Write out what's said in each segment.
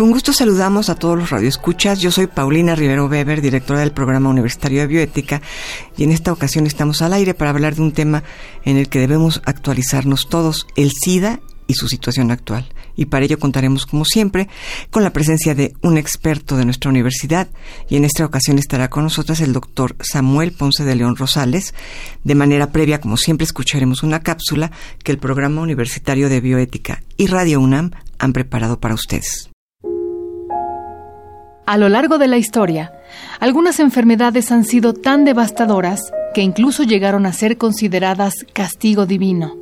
Con gusto saludamos a todos los radioescuchas. Yo soy Paulina Rivero Weber, directora del Programa Universitario de Bioética, y en esta ocasión estamos al aire para hablar de un tema en el que debemos actualizarnos todos, el SIDA y su situación actual. Y para ello contaremos, como siempre, con la presencia de un experto de nuestra universidad, y en esta ocasión estará con nosotros el doctor Samuel Ponce de León Rosales. De manera previa, como siempre, escucharemos una cápsula que el Programa Universitario de Bioética y Radio UNAM han preparado para ustedes. A lo largo de la historia, algunas enfermedades han sido tan devastadoras que incluso llegaron a ser consideradas castigo divino.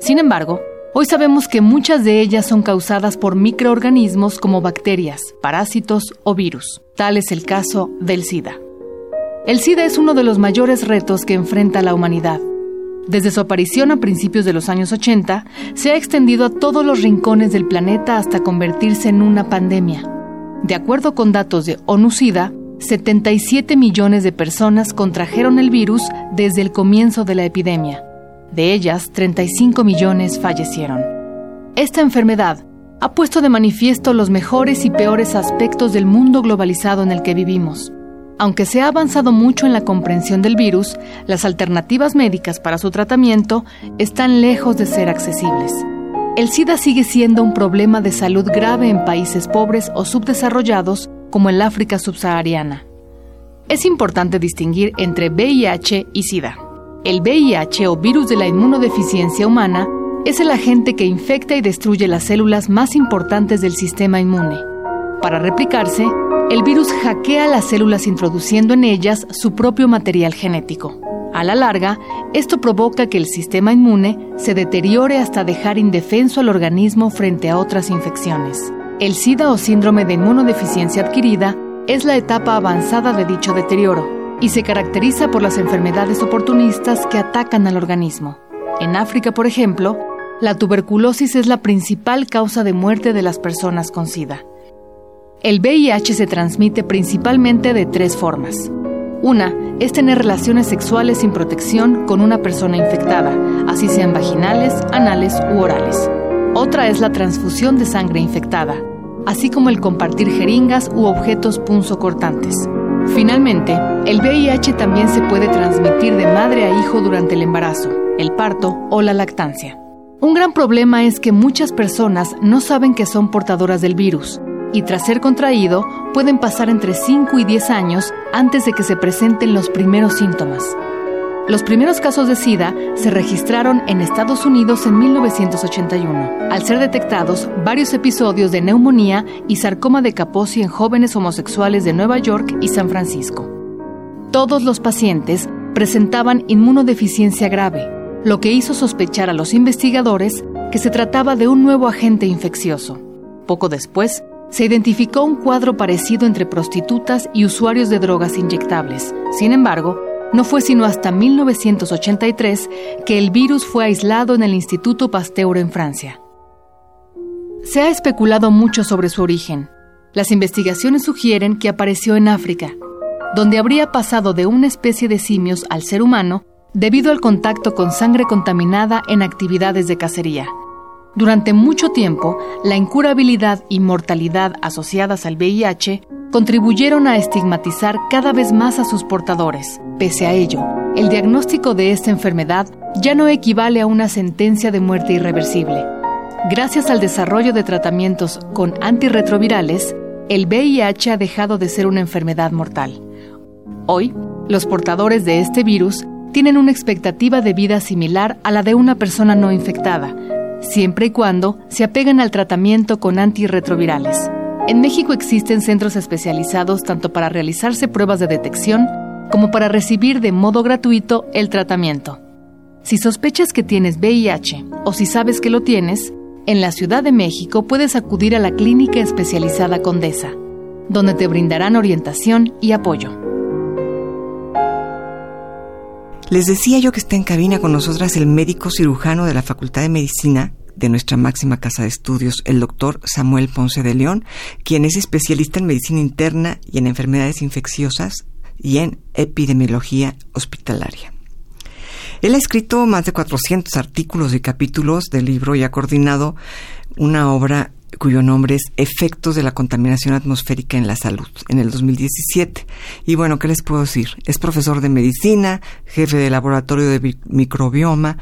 Sin embargo, hoy sabemos que muchas de ellas son causadas por microorganismos como bacterias, parásitos o virus. Tal es el caso del SIDA. El SIDA es uno de los mayores retos que enfrenta la humanidad. Desde su aparición a principios de los años 80, se ha extendido a todos los rincones del planeta hasta convertirse en una pandemia. De acuerdo con datos de ONU-SIDA, 77 millones de personas contrajeron el virus desde el comienzo de la epidemia. De ellas, 35 millones fallecieron. Esta enfermedad ha puesto de manifiesto los mejores y peores aspectos del mundo globalizado en el que vivimos. Aunque se ha avanzado mucho en la comprensión del virus, las alternativas médicas para su tratamiento están lejos de ser accesibles. El SIDA sigue siendo un problema de salud grave en países pobres o subdesarrollados como el África subsahariana. Es importante distinguir entre VIH y SIDA. El VIH o virus de la inmunodeficiencia humana es el agente que infecta y destruye las células más importantes del sistema inmune. Para replicarse, el virus hackea las células introduciendo en ellas su propio material genético. A la larga, esto provoca que el sistema inmune se deteriore hasta dejar indefenso al organismo frente a otras infecciones. El SIDA o síndrome de inmunodeficiencia adquirida es la etapa avanzada de dicho deterioro y se caracteriza por las enfermedades oportunistas que atacan al organismo. En África, por ejemplo, la tuberculosis es la principal causa de muerte de las personas con SIDA. El VIH se transmite principalmente de tres formas. Una es tener relaciones sexuales sin protección con una persona infectada, así sean vaginales, anales u orales. Otra es la transfusión de sangre infectada, así como el compartir jeringas u objetos punzocortantes. Finalmente, el VIH también se puede transmitir de madre a hijo durante el embarazo, el parto o la lactancia. Un gran problema es que muchas personas no saben que son portadoras del virus y tras ser contraído pueden pasar entre 5 y 10 años antes de que se presenten los primeros síntomas. Los primeros casos de SIDA se registraron en Estados Unidos en 1981, al ser detectados varios episodios de neumonía y sarcoma de Kaposi en jóvenes homosexuales de Nueva York y San Francisco. Todos los pacientes presentaban inmunodeficiencia grave, lo que hizo sospechar a los investigadores que se trataba de un nuevo agente infeccioso. Poco después, se identificó un cuadro parecido entre prostitutas y usuarios de drogas inyectables. Sin embargo, no fue sino hasta 1983 que el virus fue aislado en el Instituto Pasteur en Francia. Se ha especulado mucho sobre su origen. Las investigaciones sugieren que apareció en África, donde habría pasado de una especie de simios al ser humano debido al contacto con sangre contaminada en actividades de cacería. Durante mucho tiempo, la incurabilidad y mortalidad asociadas al VIH contribuyeron a estigmatizar cada vez más a sus portadores. Pese a ello, el diagnóstico de esta enfermedad ya no equivale a una sentencia de muerte irreversible. Gracias al desarrollo de tratamientos con antirretrovirales, el VIH ha dejado de ser una enfermedad mortal. Hoy, los portadores de este virus tienen una expectativa de vida similar a la de una persona no infectada, siempre y cuando se apeguen al tratamiento con antirretrovirales. En México existen centros especializados tanto para realizarse pruebas de detección como para recibir de modo gratuito el tratamiento. Si sospechas que tienes VIH o si sabes que lo tienes, en la Ciudad de México puedes acudir a la Clínica Especializada Condesa, donde te brindarán orientación y apoyo. Les decía yo que está en cabina con nosotras el médico cirujano de la Facultad de Medicina de nuestra máxima casa de estudios, el doctor Samuel Ponce de León, quien es especialista en medicina interna y en enfermedades infecciosas y en epidemiología hospitalaria. Él ha escrito más de 400 artículos y capítulos del libro y ha coordinado una obra cuyo nombre es Efectos de la contaminación atmosférica en la salud, en el 2017. Y bueno, ¿qué les puedo decir? Es profesor de medicina, jefe de laboratorio de microbioma,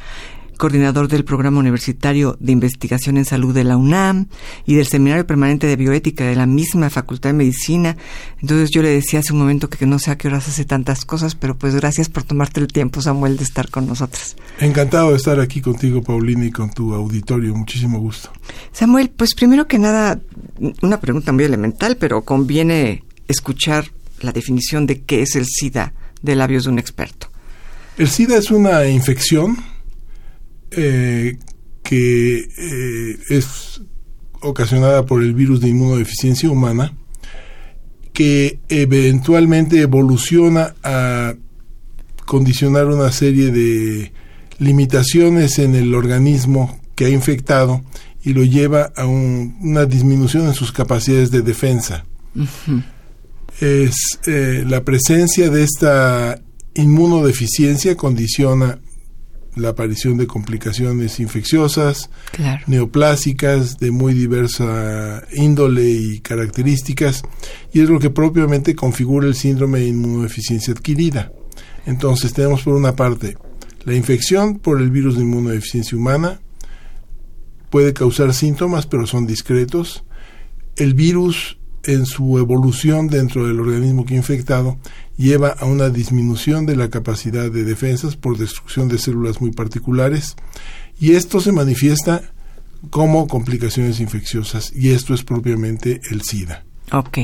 coordinador del Programa Universitario de Investigación en Salud de la UNAM y del Seminario Permanente de Bioética de la misma Facultad de Medicina. Entonces yo le decía hace un momento que no sé a qué horas hace tantas cosas, pero pues gracias por tomarte el tiempo, Samuel, de estar con nosotros. Encantado de estar aquí contigo, Paulina, y con tu auditorio. Muchísimo gusto. Samuel, pues primero que nada, una pregunta muy elemental, pero conviene escuchar la definición de qué es el SIDA de labios de un experto. El SIDA es una infección eh, que eh, es ocasionada por el virus de inmunodeficiencia humana, que eventualmente evoluciona a condicionar una serie de limitaciones en el organismo que ha infectado y lo lleva a una disminución en sus capacidades de defensa. Es eh, la presencia de esta inmunodeficiencia condiciona la aparición de complicaciones infecciosas, neoplásicas, de muy diversa índole y características, y es lo que propiamente configura el síndrome de inmunodeficiencia adquirida. Entonces tenemos por una parte la infección por el virus de inmunodeficiencia humana, puede causar síntomas, pero son discretos. El virus en su evolución dentro del organismo que infectado lleva a una disminución de la capacidad de defensas por destrucción de células muy particulares y esto se manifiesta como complicaciones infecciosas y esto es propiamente el SIDA. Ok,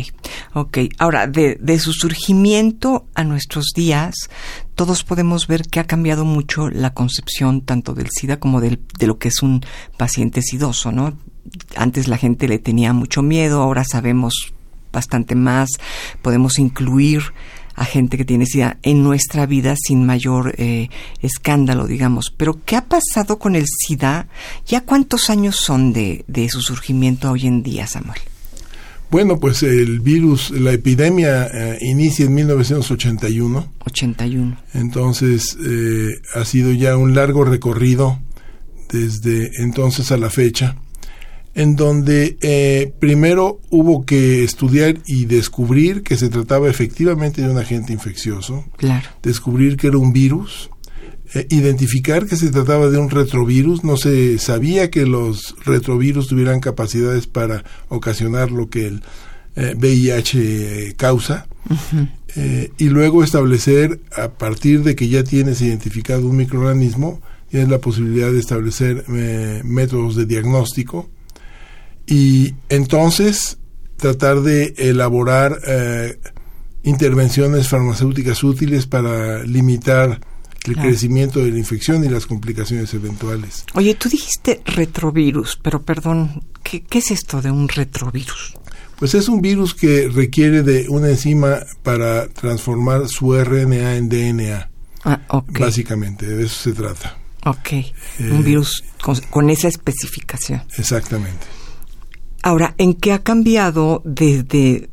ok. Ahora, de, su surgimiento a nuestros días, todos podemos ver que ha cambiado mucho la concepción tanto del SIDA como de lo que es un paciente sidoso, ¿no? Antes la gente le tenía mucho miedo, ahora sabemos bastante más, podemos incluir a gente que tiene SIDA en nuestra vida sin mayor eh, escándalo, digamos. Pero, ¿qué ha pasado con el SIDA? ¿Ya cuántos años son de, de su surgimiento hoy en día, Samuel? Bueno, pues el virus, la epidemia eh, inicia en 1981. 81. Entonces, eh, ha sido ya un largo recorrido desde entonces a la fecha en donde eh, primero hubo que estudiar y descubrir que se trataba efectivamente de un agente infeccioso, claro. descubrir que era un virus, eh, identificar que se trataba de un retrovirus, no se sabía que los retrovirus tuvieran capacidades para ocasionar lo que el VIH eh, causa, y luego establecer, a partir de que ya tienes identificado un microorganismo, tienes la posibilidad de establecer métodos de diagnóstico, y entonces tratar de elaborar eh, intervenciones farmacéuticas útiles para limitar el crecimiento de la infección y las complicaciones eventuales. Oye, tú dijiste retrovirus, pero perdón, ¿qué, es esto de un retrovirus? Pues es un virus que requiere de una enzima para transformar su RNA en DNA. Ah, Básicamente, de eso se trata. Ok, un eh, virus con esa especificación. Exactamente. Ahora, ¿en qué ha cambiado desde,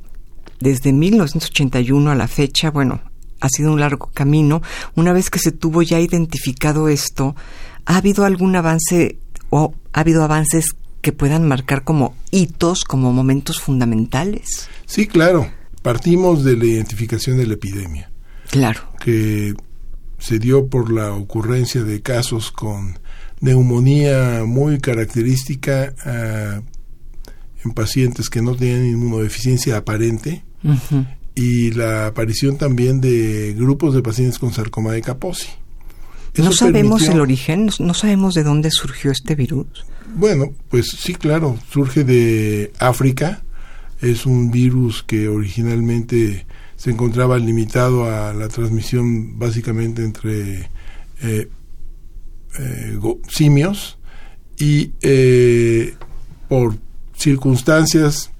desde 1981 a la fecha? Bueno, ha sido un largo camino. Una vez que se tuvo ya identificado esto, ¿ha habido algún avance o ha habido avances que puedan marcar como hitos, como momentos fundamentales? Sí, claro. Partimos de la identificación de la epidemia. Claro. Que se dio por la ocurrencia de casos con neumonía muy característica ah, en pacientes que no tenían inmunodeficiencia aparente y la aparición también de grupos de pacientes con sarcoma de Kaposi. ¿No sabemos el origen? ¿No sabemos de dónde surgió este virus? Bueno, pues sí, claro, surge de África. Es un virus que originalmente se encontraba limitado a la transmisión básicamente entre eh, eh, simios y por circunstancias,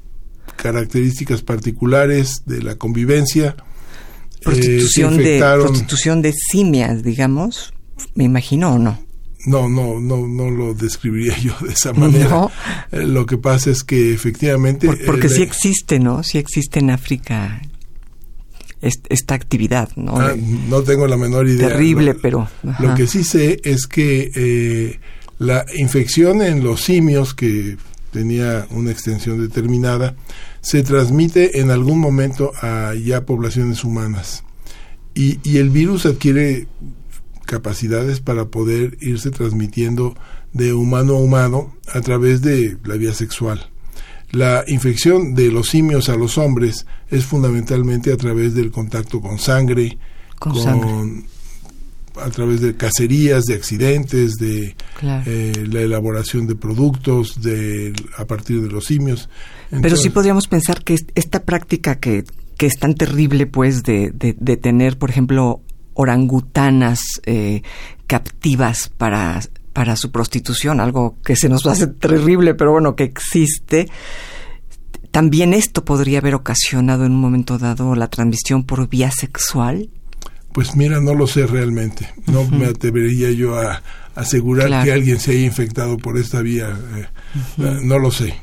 características particulares de la convivencia, prostitución, de, prostitución de simias, digamos, me imagino o no. No, no, no, no lo describiría yo de esa manera. Eh, lo que pasa es que efectivamente... porque sí existe, ¿no? Sí existe en África esta actividad, ¿no? Ah, no tengo la menor idea. Terrible, pero... Lo que sí sé es que eh, la infección en los simios, que tenía una extensión determinada, se transmite en algún momento a ya poblaciones humanas. Y, y el virus adquiere capacidades para poder irse transmitiendo de humano a humano a través de la vía sexual. La infección de los simios a los hombres es fundamentalmente a través del contacto con sangre, con, a través de cacerías, de accidentes, de eh, la elaboración de productos de, a partir de los simios. Pero sí podríamos pensar que esta práctica que, que es tan terrible, pues, de, de, de tener, por ejemplo, orangutanas eh, captivas para, para su prostitución, algo que se nos hace terrible, pero bueno, que existe. También esto podría haber ocasionado en un momento dado la transmisión por vía sexual. Pues mira, no lo sé realmente. No me atrevería yo a asegurar que alguien se haya infectado por esta vía. Eh, no lo sé.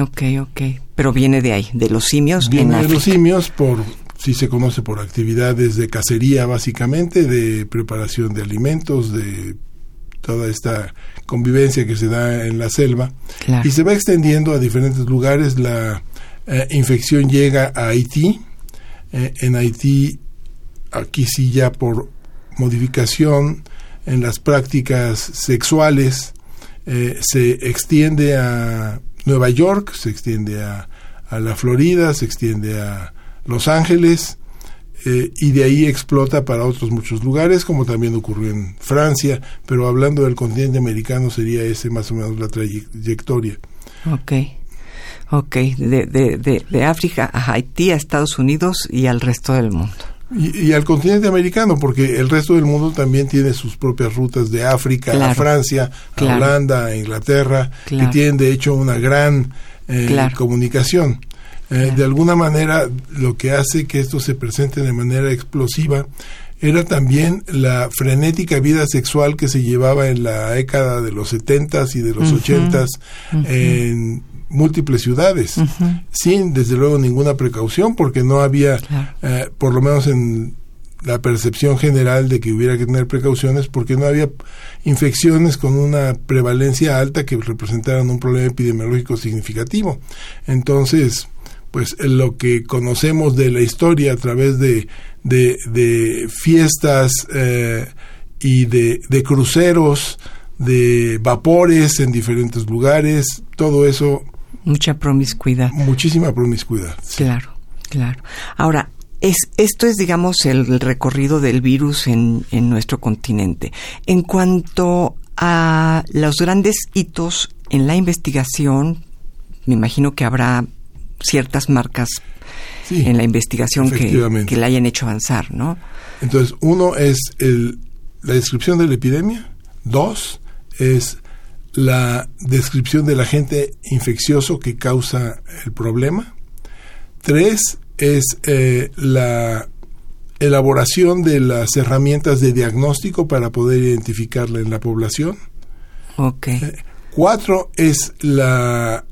Ok, ok. Pero viene de ahí, de los simios. Viene de los simios por sí se conoce por actividades de cacería básicamente, de preparación de alimentos, de toda esta convivencia que se da en la selva y se va extendiendo a diferentes lugares. La eh, infección llega a Haití. Eh, en Haití, aquí sí ya por modificación en las prácticas sexuales, eh, se extiende a Nueva York, se extiende a, a la Florida, se extiende a los Ángeles, eh, y de ahí explota para otros muchos lugares, como también ocurrió en Francia, pero hablando del continente americano sería ese más o menos la trayectoria. Ok, ok, de, de, de, África a Haití, a Estados Unidos y al resto del mundo. Y, al continente americano, porque el resto del mundo también tiene sus propias rutas de África a Francia, a Holanda, a Inglaterra, que tienen de hecho una gran eh, comunicación. Eh, de alguna manera, lo que hace que esto se presente de manera explosiva era también la frenética vida sexual que se llevaba en la década de los setentas y de los ochentas en múltiples ciudades, sin desde luego ninguna precaución, porque no había, eh, por lo menos en la percepción general de que hubiera que tener precauciones, porque no había infecciones con una prevalencia alta que representaran un problema epidemiológico significativo. Entonces, pues lo que conocemos de la historia a través de, de, fiestas eh, y de, de, cruceros, de vapores en diferentes lugares, todo eso. Mucha promiscuidad. Muchísima promiscuidad. Claro, claro. Ahora, es, esto es, digamos, el recorrido del virus en, en nuestro continente. En cuanto a los grandes hitos en la investigación, me imagino que habrá ciertas marcas en la investigación que, que la hayan hecho avanzar, ¿no? Entonces, uno es el, la descripción de la epidemia, dos es la descripción del agente infeccioso que causa el problema, tres es eh, la elaboración de las herramientas de diagnóstico para poder identificarla en la población. Okay. Eh, cuatro es la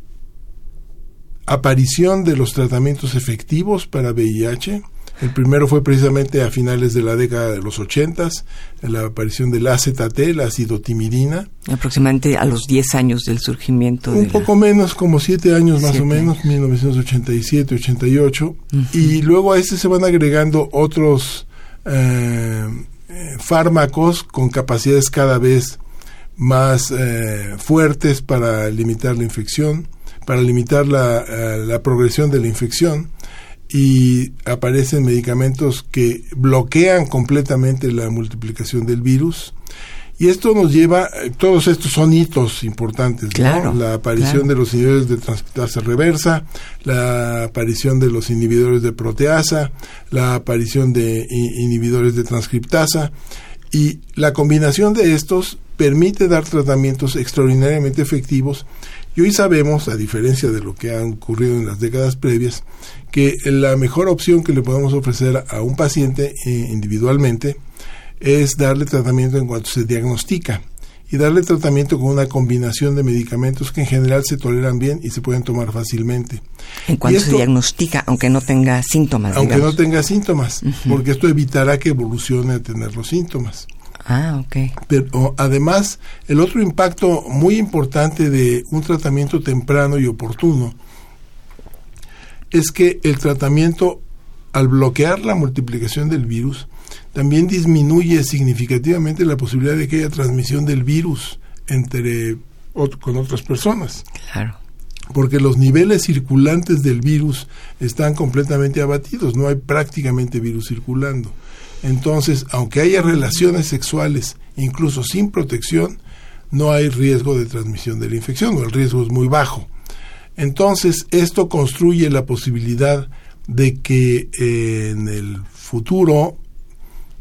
aparición de los tratamientos efectivos para VIH. El primero fue precisamente a finales de la década de los 80, la aparición del AZT, la acidotimidina. Aproximadamente a los 10 años del surgimiento. Un poco menos, como 7 años más o menos, 1987, 88. Y luego a este se van agregando otros eh, fármacos con capacidades cada vez más eh, fuertes para limitar la infección para limitar la, eh, la progresión de la infección y aparecen medicamentos que bloquean completamente la multiplicación del virus. Y esto nos lleva, eh, todos estos son hitos importantes, La aparición de los inhibidores de transcriptasa reversa, la aparición de los inhibidores de proteasa, la aparición de inhibidores de transcriptasa, y la combinación de estos permite dar tratamientos extraordinariamente efectivos y hoy sabemos, a diferencia de lo que ha ocurrido en las décadas previas, que la mejor opción que le podemos ofrecer a un paciente eh, individualmente es darle tratamiento en cuanto se diagnostica y darle tratamiento con una combinación de medicamentos que en general se toleran bien y se pueden tomar fácilmente. En cuanto se diagnostica, aunque no tenga síntomas. Aunque no tenga síntomas, porque esto evitará que evolucione a tener los síntomas. Ah, ok. Pero además, el otro impacto muy importante de un tratamiento temprano y oportuno es que el tratamiento, al bloquear la multiplicación del virus, también disminuye significativamente la posibilidad de que haya transmisión del virus entre con otras personas. Claro. Porque los niveles circulantes del virus están completamente abatidos, no hay prácticamente virus circulando. Entonces, aunque haya relaciones sexuales, incluso sin protección, no hay riesgo de transmisión de la infección, o el riesgo es muy bajo. Entonces, esto construye la posibilidad de que eh, en el futuro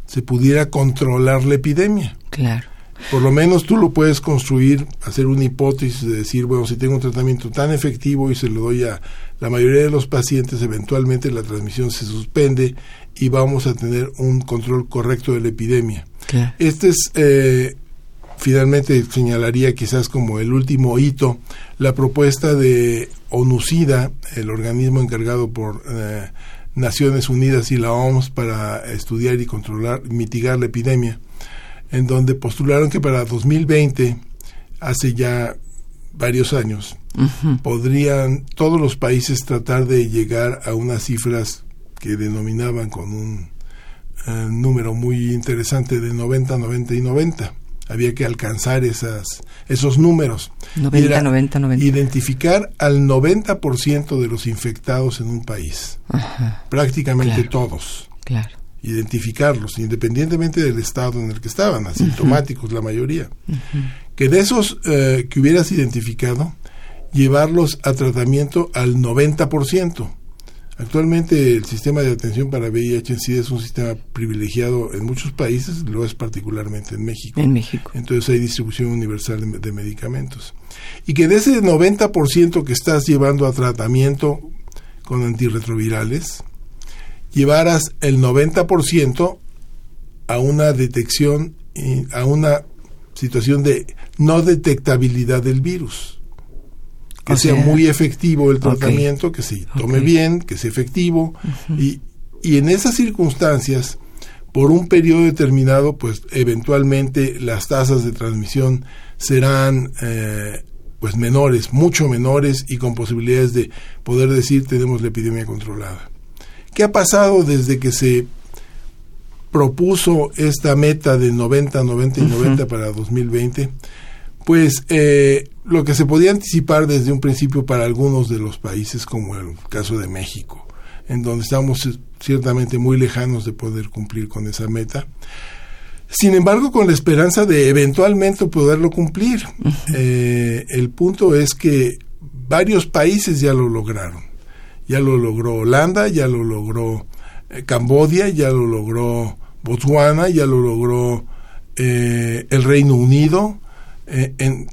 se pudiera controlar la epidemia. Claro. Por lo menos tú lo puedes construir, hacer una hipótesis de decir, bueno, si tengo un tratamiento tan efectivo y se lo doy a la mayoría de los pacientes, eventualmente la transmisión se suspende y vamos a tener un control correcto de la epidemia. Este es, eh, finalmente señalaría quizás como el último hito, la propuesta de ONUCIDA, el organismo encargado por... Eh, Naciones Unidas y la OMS para estudiar y controlar, mitigar la epidemia, en donde postularon que para 2020, hace ya varios años, podrían todos los países tratar de llegar a unas cifras que denominaban con un eh, número muy interesante de 90, 90 y 90 había que alcanzar esas, esos números. 90, 90, 90. Identificar al 90% de los infectados en un país. Prácticamente todos. Claro. Identificarlos, independientemente del estado en el que estaban, asintomáticos la mayoría. Que de esos eh, que hubieras identificado, llevarlos a tratamiento al 90%. Actualmente el sistema de atención para VIH en sí es un sistema privilegiado en muchos países, lo es particularmente en México. En México. Entonces hay distribución universal de, medicamentos. Y que de ese 90% que estás llevando a tratamiento con antirretrovirales, llevaras el 90% a una detección, a una situación de no detectabilidad del virus que sea, muy efectivo el tratamiento, que se tome bien, que sea efectivo. y, y en esas circunstancias, por un periodo determinado, pues eventualmente las tasas de transmisión serán eh, pues menores, mucho menores y con posibilidades de poder decir tenemos la epidemia controlada. ¿Qué ha pasado desde que se propuso esta meta de 90, 90 y 90 para 2020? Pues eh, lo que se podía anticipar desde un principio para algunos de los países, como el caso de México, en donde estamos ciertamente muy lejanos de poder cumplir con esa meta. Sin embargo, con la esperanza de eventualmente poderlo cumplir. Eh, el punto es que varios países ya lo lograron. Ya lo logró Holanda, ya lo logró eh, Cambodia, ya lo logró Botswana, ya lo logró eh, el Reino Unido. en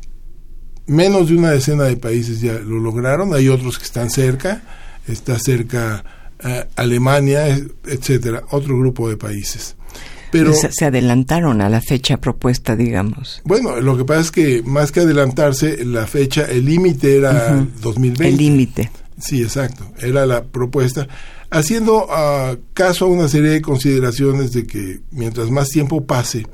menos de una decena de países ya lo lograron, hay otros que están cerca, está cerca eh, Alemania, etcétera, otro grupo de países. Pero se, adelantaron a la fecha propuesta, digamos. Bueno, lo que pasa es que más que adelantarse, la fecha, el límite era 2020. El límite. Sí, exacto, era la propuesta, haciendo uh, caso a una serie de consideraciones de que mientras más tiempo pase,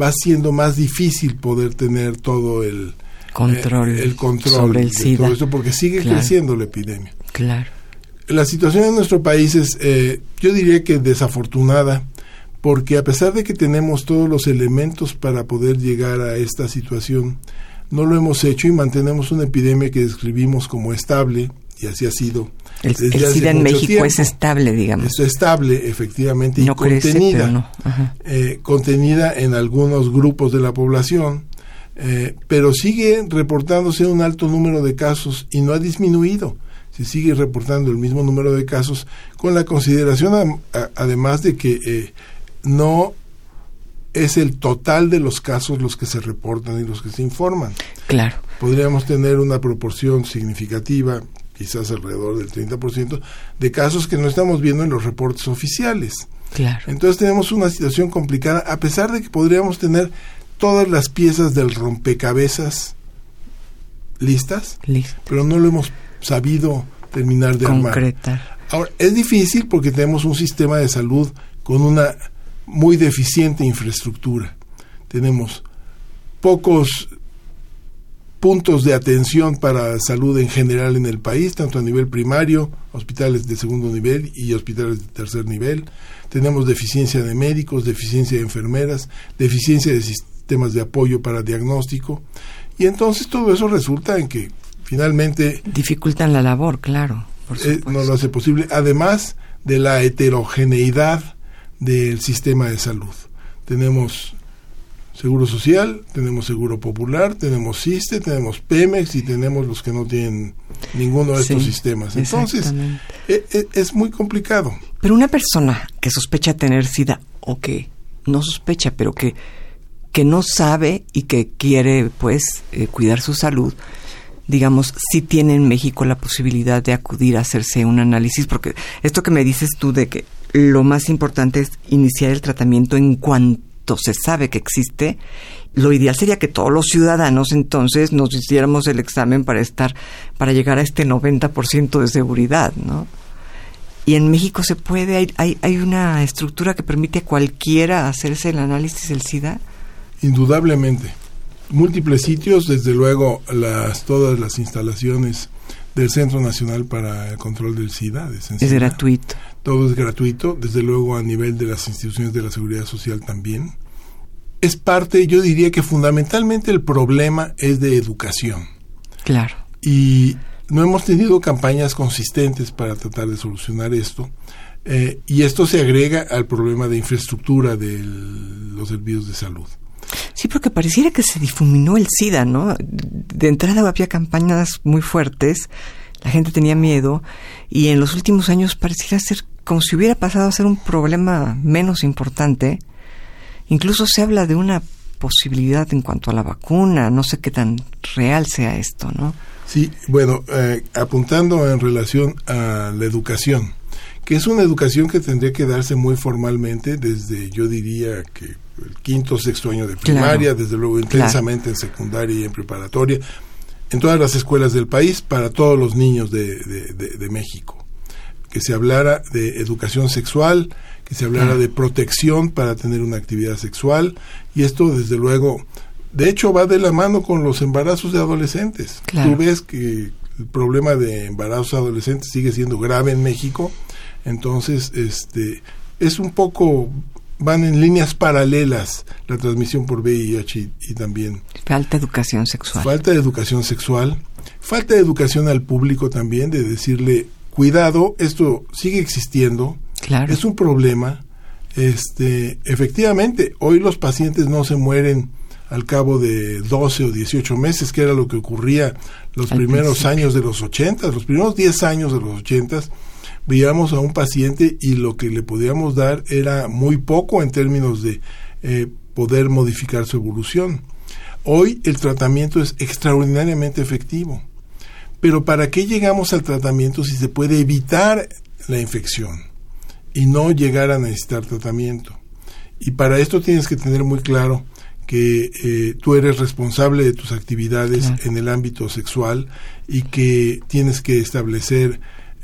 va siendo más difícil poder tener todo el, control, el control sobre el SIDA. todo esto porque sigue creciendo la epidemia. Claro. La situación en nuestro país es, eh, yo diría que desafortunada, porque a pesar de que tenemos todos los elementos para poder llegar a esta situación, no lo hemos hecho y mantenemos una epidemia que describimos como estable, y así ha sido. El, SIDA en México es estable, digamos. Es estable, efectivamente, y contenida, eh, contenida en algunos grupos de la población, eh, pero sigue reportándose un alto número de casos y no ha disminuido. Se sigue reportando el mismo número de casos con la consideración además de que eh, no es el total de los casos los que se reportan y los que se informan. Claro. Podríamos tener una proporción significativa, quizás alrededor del 30%, de casos que no estamos viendo en los reportes oficiales. Claro. Entonces tenemos una situación complicada, a pesar de que podríamos tener todas las piezas del rompecabezas listas, Listo. pero no lo hemos sabido terminar de armar. Concretar. Ahora, es difícil porque tenemos un sistema de salud con una muy deficiente infraestructura. Tenemos pocos puntos de atención para salud en general en el país, tanto a nivel primario, hospitales de segundo nivel y hospitales de tercer nivel. Tenemos deficiencia de médicos, deficiencia de enfermeras, deficiencia de sistemas de apoyo para diagnóstico. Y entonces todo eso resulta en que finalmente Dificultan la labor, claro. Por eh, no lo hace posible, además de la heterogeneidad del sistema de salud. Tenemos Seguro Social, tenemos Seguro Popular, tenemos CISTE, tenemos Pemex y tenemos los que no tienen ninguno de estos Sí, sistemas. Entonces, exactamente. e- e- es muy complicado. Pero una persona que sospecha tener SIDA o que no sospecha, pero que, que no sabe y que quiere, pues, eh, cuidar su salud, digamos, sí tiene en México la posibilidad de acudir a hacerse un análisis, porque esto que me dices tú de que lo más importante es iniciar el tratamiento en cuanto se sabe que existe, lo ideal sería que todos los ciudadanos entonces nos hiciéramos el examen para estar, para llegar a este 90% de seguridad, ¿no? Y en México se puede, hay, hay, hay una estructura que permite a cualquiera hacerse el análisis del SIDA. Indudablemente. Múltiples sitios, desde luego las todas las instalaciones del Centro Nacional para el Control del SIDA. de Es gratuito. Todo es gratuito, desde luego a nivel de las instituciones de la seguridad social también. Es parte, yo diría que fundamentalmente el problema es de educación. Claro. Y no hemos tenido campañas consistentes para tratar de solucionar esto. Eh, y esto se agrega al problema de infraestructura de los servicios de salud. Sí, porque pareciera que se difuminó el SIDA, ¿no? De entrada había campañas muy fuertes, la gente tenía miedo y en los últimos años pareciera ser como si hubiera pasado a ser un problema menos importante. Incluso se habla de una posibilidad en cuanto a la vacuna, no sé qué tan real sea esto, ¿no? Sí, bueno, eh, apuntando en relación a la educación, que es una educación que tendría que darse muy formalmente desde, yo diría que el quinto, sexto año de primaria, Claro. desde luego intensamente en secundaria y en preparatoria, en todas las escuelas del país, para todos los niños de, de- de- de México. Que se hablara de educación sexual, que se hablara Claro. de protección para tener una actividad sexual, y esto desde luego, de hecho va de la mano con los embarazos de adolescentes. Tú ves que el problema de embarazos adolescentes sigue siendo grave en México, entonces este es un poco van en líneas paralelas la transmisión por VIH y, y también Falta educación sexual. falta de educación sexual, falta de educación al público también de decirle cuidado, esto sigue existiendo, Claro. es un problema. Este, efectivamente, hoy los pacientes no se mueren al cabo de 12 o 18 meses, que era lo que ocurría los Al primeros principio. años de los 80, los primeros 10 años de los 80, veíamos a un paciente y lo que le podíamos dar era muy poco en términos de eh, poder modificar su evolución. Hoy el tratamiento es extraordinariamente efectivo. Pero ¿para qué llegamos al tratamiento si se puede evitar la infección y no llegar a necesitar tratamiento? Y para esto tienes que tener muy claro que eh, tú eres responsable de tus actividades Claro. en el ámbito sexual y que tienes que establecer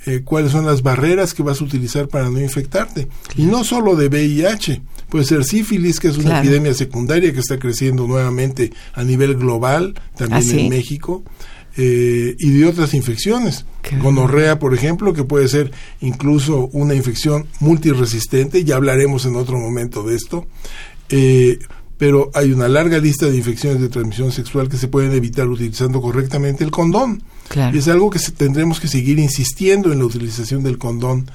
eh, cuáles son las barreras que vas a utilizar para no infectarte. Y no solo de VIH, puede ser sífilis, que es una Claro. epidemia secundaria que está creciendo nuevamente a nivel global, también ¿Ah, sí? en México, eh, y de otras infecciones. Gonorrea, por ejemplo, que puede ser incluso una infección multiresistente, ya hablaremos en otro momento de esto. Eh, pero hay una larga lista de infecciones de transmisión sexual que se pueden evitar utilizando correctamente el condón. Claro. Y es algo que tendremos que seguir insistiendo en la utilización del condón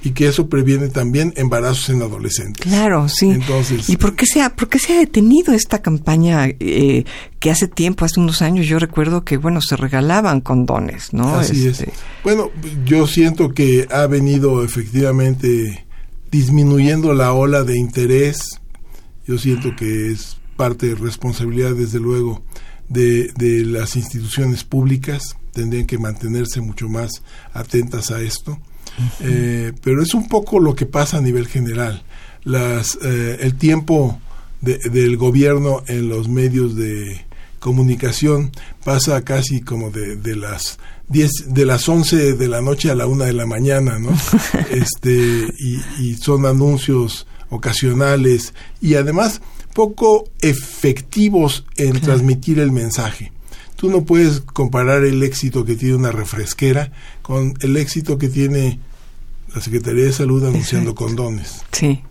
y que eso previene también embarazos en adolescentes. Claro, sí. Entonces, ¿Y por qué se ha, por qué se ha detenido esta campaña eh, que hace tiempo, hace unos años, yo recuerdo que, bueno, se regalaban condones, ¿no? Así Este, es. Bueno, yo siento que ha venido efectivamente disminuyendo la ola de interés Yo siento que es parte de responsabilidad, desde luego, de, de las instituciones públicas, tendrían que mantenerse mucho más atentas a esto. Eh, pero es un poco lo que pasa a nivel general. Las, eh, el tiempo del gobierno en los medios de comunicación pasa casi como de, de las 10 de las 11 de la noche a la 1 de la mañana, ¿no? este y, y son anuncios ocasionales y además poco efectivos en transmitir el mensaje. Tú no puedes comparar el éxito que tiene una refresquera con el éxito que tiene la Secretaría de Salud anunciando condones. Sí.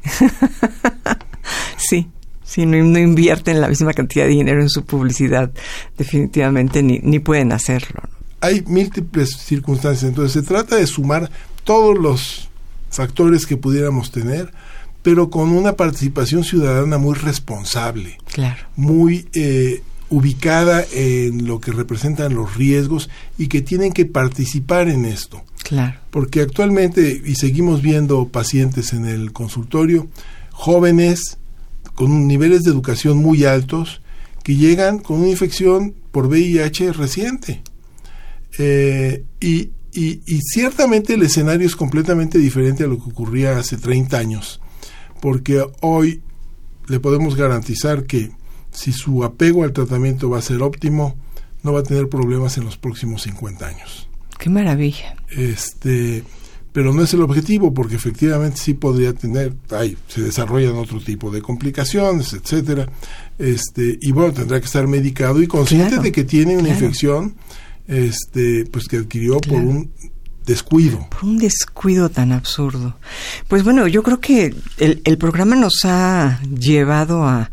sí. Si no, no, invierten la misma cantidad de dinero en su publicidad, definitivamente ni, ni pueden hacerlo. Hay múltiples circunstancias, entonces se trata de sumar todos los factores que pudiéramos tener, pero con una participación ciudadana muy responsable, claro. muy eh, ubicada en lo que representan los riesgos y que tienen que participar en esto. Claro. Porque actualmente, y seguimos viendo pacientes en el consultorio, jóvenes con niveles de educación muy altos que llegan con una infección por VIH reciente. Eh, y, y, y, ciertamente el escenario es completamente diferente a lo que ocurría hace 30 años, porque hoy le podemos garantizar que si su apego al tratamiento va a ser óptimo, no va a tener problemas en los próximos 50 años. Qué maravilla. Este, pero no es el objetivo porque efectivamente sí podría tener, ay, se desarrollan otro tipo de complicaciones, etcétera. Este, y bueno, tendrá que estar medicado y consciente claro, de que tiene una claro. infección este, pues que adquirió claro. por un descuido. Por un descuido tan absurdo. Pues bueno, yo creo que el, el programa nos ha llevado a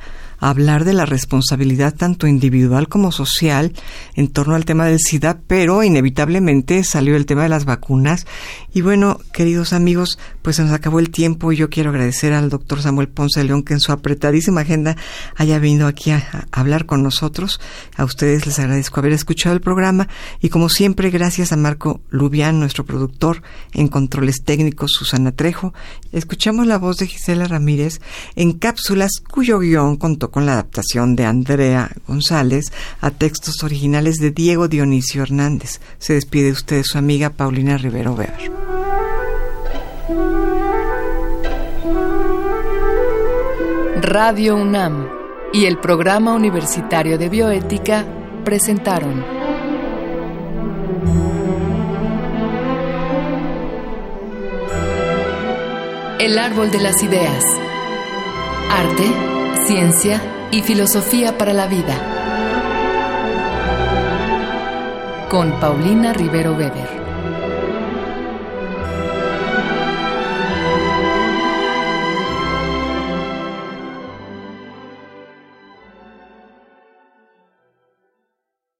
hablar de la responsabilidad tanto individual como social en torno al tema del SIDA, pero inevitablemente salió el tema de las vacunas. Y bueno, queridos amigos, pues se nos acabó el tiempo y yo quiero agradecer al doctor Samuel Ponce de León que en su apretadísima agenda haya venido aquí a, hablar con nosotros. A ustedes les agradezco haber escuchado el programa y como siempre gracias a Marco Lubián, nuestro productor, en controles técnicos Susana Trejo. Escuchamos la voz de Gisela Ramírez en cápsulas cuyo guion contó con la adaptación de Andrea González a textos originales de Diego Dionisio Hernández. Se despide usted su amiga Paulina Rivero Weber. Radio UNAM y el Programa Universitario de Bioética presentaron El Árbol de las Ideas. Arte ciencia y filosofía para la vida. Con Paulina Rivero Weber.